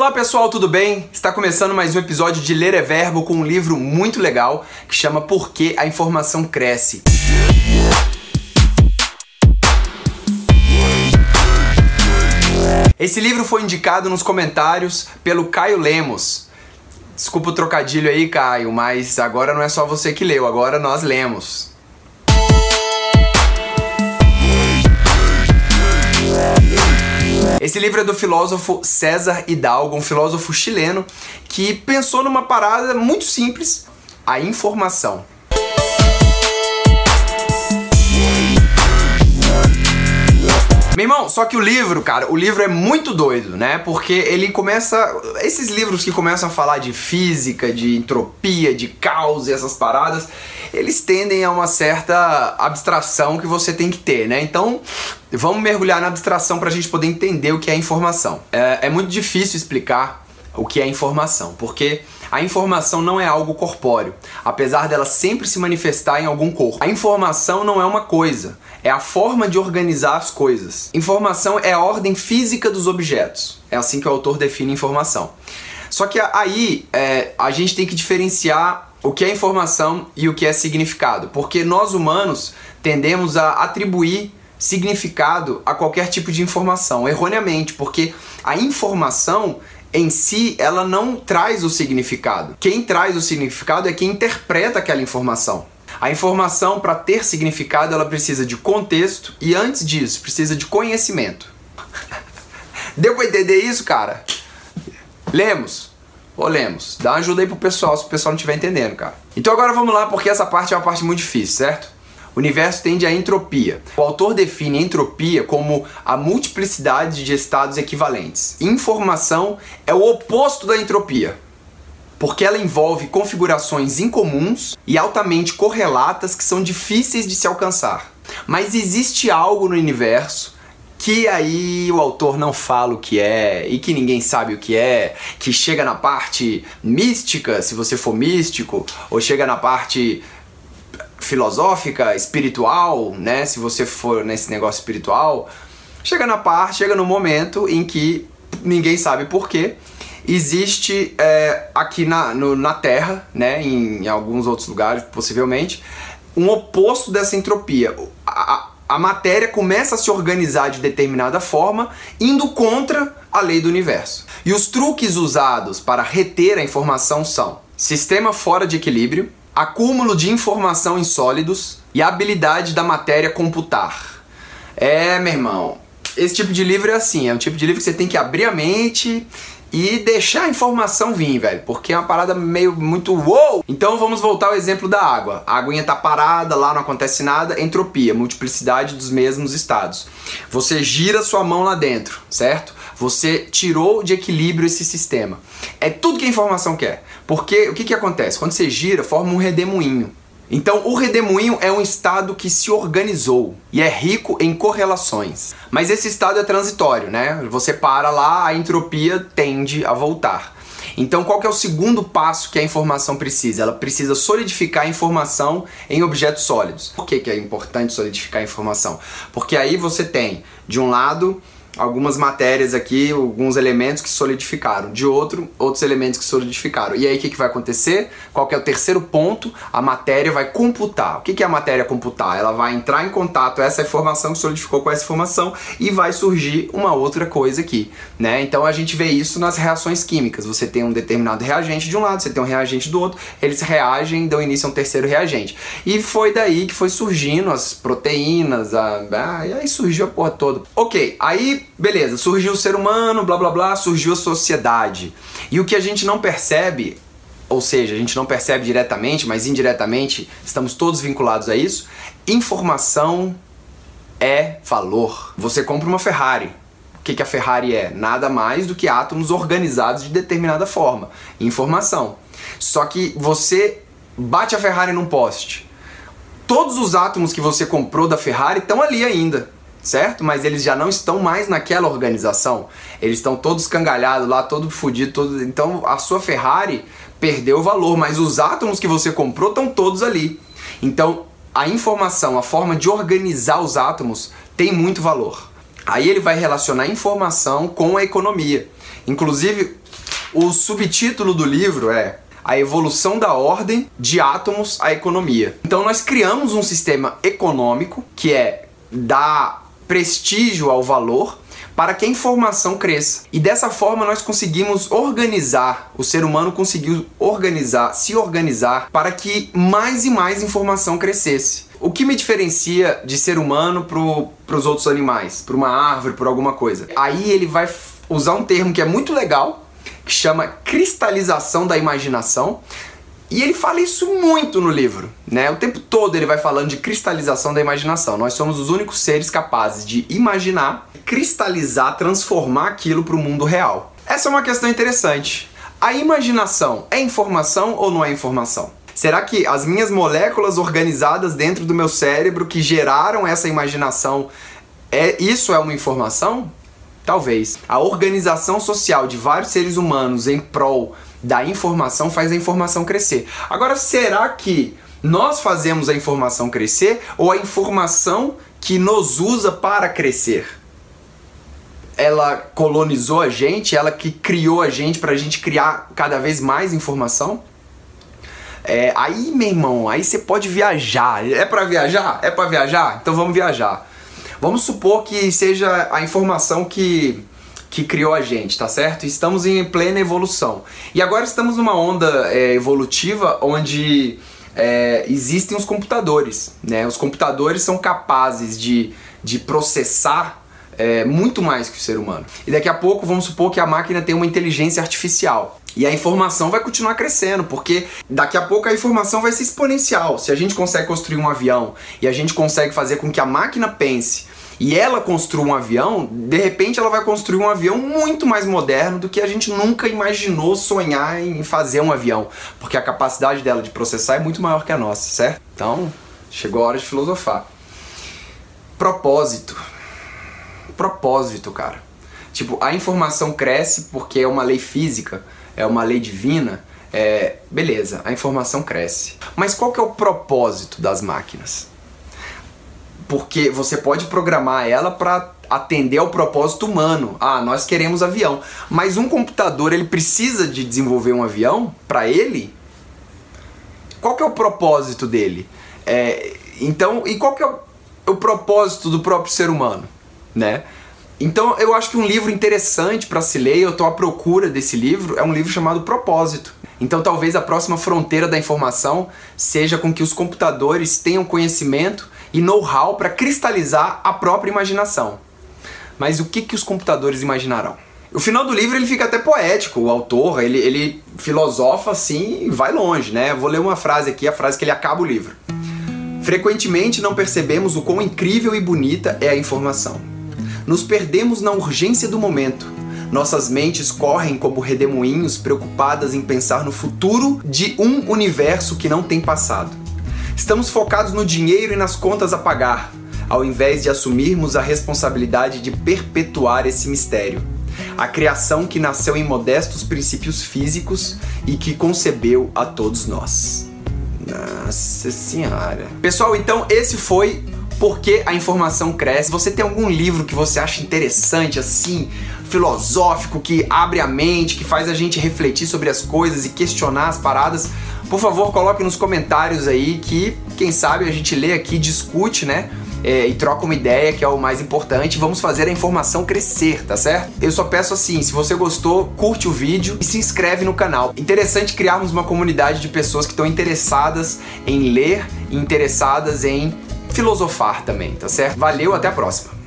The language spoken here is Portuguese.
Olá pessoal, tudo bem? Está começando mais um episódio de Ler é Verbo com um livro muito legal que chama Por que a Informação Cresce. Esse livro foi indicado nos comentários pelo Caio Lemos. Desculpa o trocadilho aí, Caio, mas agora não é só você que leu, agora nós lemos. Esse livro é do filósofo César Hidalgo, um filósofo chileno que pensou numa parada muito simples: a informação. Meu irmão, só que o livro, cara, o livro é muito doido, né? Porque ele começa. Esses livros que começam a falar de física, de entropia, de caos e essas paradas, eles tendem a uma certa abstração que você tem que ter, né? Então, vamos mergulhar na abstração para a gente poder entender o que é informação. É, é muito difícil explicar o que é informação, porque a informação não é algo corpóreo, apesar dela sempre se manifestar em algum corpo. A informação não é uma coisa, é a forma de organizar as coisas. Informação é a ordem física dos objetos. É assim que o autor define informação. Só que aí é, a gente tem que diferenciar o que é informação e o que é significado, porque nós humanos tendemos a atribuir significado a qualquer tipo de informação, erroneamente, porque a informação em si ela não traz o significado. Quem traz o significado é quem interpreta aquela informação. A informação, para ter significado, ela precisa de contexto e antes disso, precisa de conhecimento. Deu para entender isso, cara? Lemos. Ô Lemos, dá uma ajuda aí pro pessoal se o pessoal não estiver entendendo, cara. Então agora vamos lá, porque essa parte é uma parte muito difícil, certo? O universo tende à entropia. O autor define entropia como a multiplicidade de estados equivalentes. Informação é o oposto da entropia, porque ela envolve configurações incomuns e altamente correlatas que são difíceis de se alcançar. Mas existe algo no universo que aí o autor não fala o que é e que ninguém sabe o que é, que chega na parte mística, se você for místico, ou chega na parte filosófica, espiritual, né, se você for nesse negócio espiritual, chega na parte, chega no momento em que ninguém sabe porquê, existe é, aqui na, no, na Terra, né, em, em, alguns outros lugares possivelmente, um oposto dessa entropia. A, a matéria começa a se organizar de determinada forma, indo contra a lei do universo. E os truques usados para reter a informação são sistema fora de equilíbrio, acúmulo de informação em sólidos e habilidade da matéria computar. É, meu irmão, esse tipo de livro é assim, é um tipo de livro que você tem que abrir a mente e deixar a informação vir, velho, porque é uma parada meio muito wow. Então vamos voltar ao exemplo da água. A aguinha tá parada, lá não acontece nada, entropia, multiplicidade dos mesmos estados. Você gira sua mão lá dentro, certo? Você tirou de equilíbrio esse sistema. É tudo que a informação quer. Porque o que, que acontece? Quando você gira, forma um redemoinho. Então, o redemoinho é um estado que se organizou e é rico em correlações. Mas esse estado é transitório, né? Você para lá, a entropia tende a voltar. Então, qual é o segundo passo que a informação precisa? Ela precisa solidificar a informação em objetos sólidos. Por que, que é importante solidificar a informação? Porque aí você tem, de um lado, algumas matérias aqui, alguns elementos que solidificaram, de outro, outros elementos que solidificaram. E aí o que, que vai acontecer? Qual que é o terceiro ponto? A matéria vai computar. O que, que é a matéria computar? Ela vai entrar em contato essa informação que solidificou com essa informação e vai surgir uma outra coisa aqui, né? Então a gente vê isso nas reações químicas. Você tem um determinado reagente de um lado, você tem um reagente do outro, eles reagem, dão início a um terceiro reagente. E foi daí que foi surgindo as proteínas, a... Ah, e aí surgiu a porra toda. Ok, aí beleza, surgiu o ser humano, blá blá blá, surgiu a sociedade. E o que a gente não percebe, ou seja, a gente não percebe diretamente, mas indiretamente estamos todos vinculados a isso, informação é valor. Você compra uma Ferrari. O que, que a Ferrari é? Nada mais do que átomos organizados de determinada forma. Informação. Só que você bate a Ferrari num poste. Todos os átomos que você comprou da Ferrari estão ali ainda certo? Mas eles já não estão mais naquela organização. Eles estão todos cangalhados lá, todo fodido, todo... então a sua Ferrari perdeu o valor, mas os átomos que você comprou estão todos ali. Então, a informação, a forma de organizar os átomos tem muito valor. Aí ele vai relacionar informação com a economia. Inclusive, O subtítulo do livro é a evolução da ordem de átomos à economia. Então nós criamos um sistema econômico que é dar prestígio ao valor para que a informação cresça. E dessa forma nós conseguimos organizar, o ser humano conseguiu organizar, se organizar para que mais e mais informação crescesse. O que me diferencia de ser humano para os outros animais, para uma árvore, por alguma coisa? Aí ele vai usar um termo que é muito legal, que chama cristalização da imaginação. E ele fala isso muito no livro, né? O tempo todo ele vai falando de cristalização da imaginação. Nós somos os únicos seres capazes de imaginar, cristalizar, transformar aquilo para o mundo real. Essa é uma questão interessante. A imaginação é informação ou não é informação? Será que as minhas moléculas organizadas dentro do meu cérebro que geraram essa imaginação, é isso é uma informação? Talvez. A organização social de vários seres humanos em prol da informação faz a informação crescer. Agora, será que nós fazemos a informação crescer ou a informação que nos usa para crescer? Ela colonizou a gente, ela que criou a gente para a gente criar cada vez mais informação? É, aí, meu irmão, aí você pode viajar. É para viajar? É para viajar? Então vamos viajar. Vamos supor que seja a informação que que criou a gente, tá certo? Estamos em plena evolução. E agora estamos numa onda é, evolutiva onde é, existem os computadores, né? Os computadores são capazes de, de processar é, muito mais que o ser humano. E daqui a pouco vamos supor que a máquina tem uma inteligência artificial. E a informação vai continuar crescendo, porque daqui a pouco a informação vai ser exponencial. Se a gente consegue construir um avião e a gente consegue fazer com que a máquina pense e ela construa um avião, de repente ela vai construir um avião muito mais moderno do que a gente nunca imaginou sonhar em fazer um avião, porque a capacidade dela de processar é muito maior que a nossa, certo? Então, chegou a hora de filosofar. Propósito. Propósito, cara. Tipo, a informação cresce porque é uma lei física, é uma lei divina. É, beleza, a informação cresce. Mas qual que é o propósito das máquinas? Porque você pode programar ela para atender ao propósito humano. Ah, nós queremos avião, mas um computador ele precisa de desenvolver um avião para ele. Qual que é o propósito dele? É, então, e qual que é o, o propósito do próprio ser humano, né? Então, eu acho que um livro interessante para se ler, eu estou à procura desse livro, é um livro chamado Propósito. Então, talvez a próxima fronteira da informação seja com que os computadores tenham conhecimento e know-how para cristalizar a própria imaginação. Mas o que, que os computadores imaginarão? O final do livro ele fica até poético, o autor ele, ele filosofa assim e vai longe, né? vou ler uma frase aqui, a frase que ele acaba o livro. Frequentemente não percebemos o quão incrível e bonita é a informação. Nos perdemos na urgência do momento. Nossas mentes correm como redemoinhos preocupadas em pensar no futuro de um universo que não tem passado. Estamos focados no dinheiro e nas contas a pagar, ao invés de assumirmos a responsabilidade de perpetuar esse mistério. A criação que nasceu em modestos princípios físicos e que concebeu a todos nós. Nossa Senhora. Pessoal, então esse foi Porque a Informação Cresce. Você tem algum livro que você acha interessante, assim, filosófico, que abre a mente, que faz a gente refletir sobre as coisas e questionar as paradas? Por favor, coloque nos comentários aí que, quem sabe, a gente lê aqui, discute, né? É, e troca uma ideia, que é o mais importante. Vamos fazer a informação crescer, tá certo? Eu só peço assim, se você gostou, curte o vídeo e se inscreve no canal. Interessante criarmos uma comunidade de pessoas que estão interessadas em ler e interessadas em filosofar também, tá certo? Valeu, até a próxima!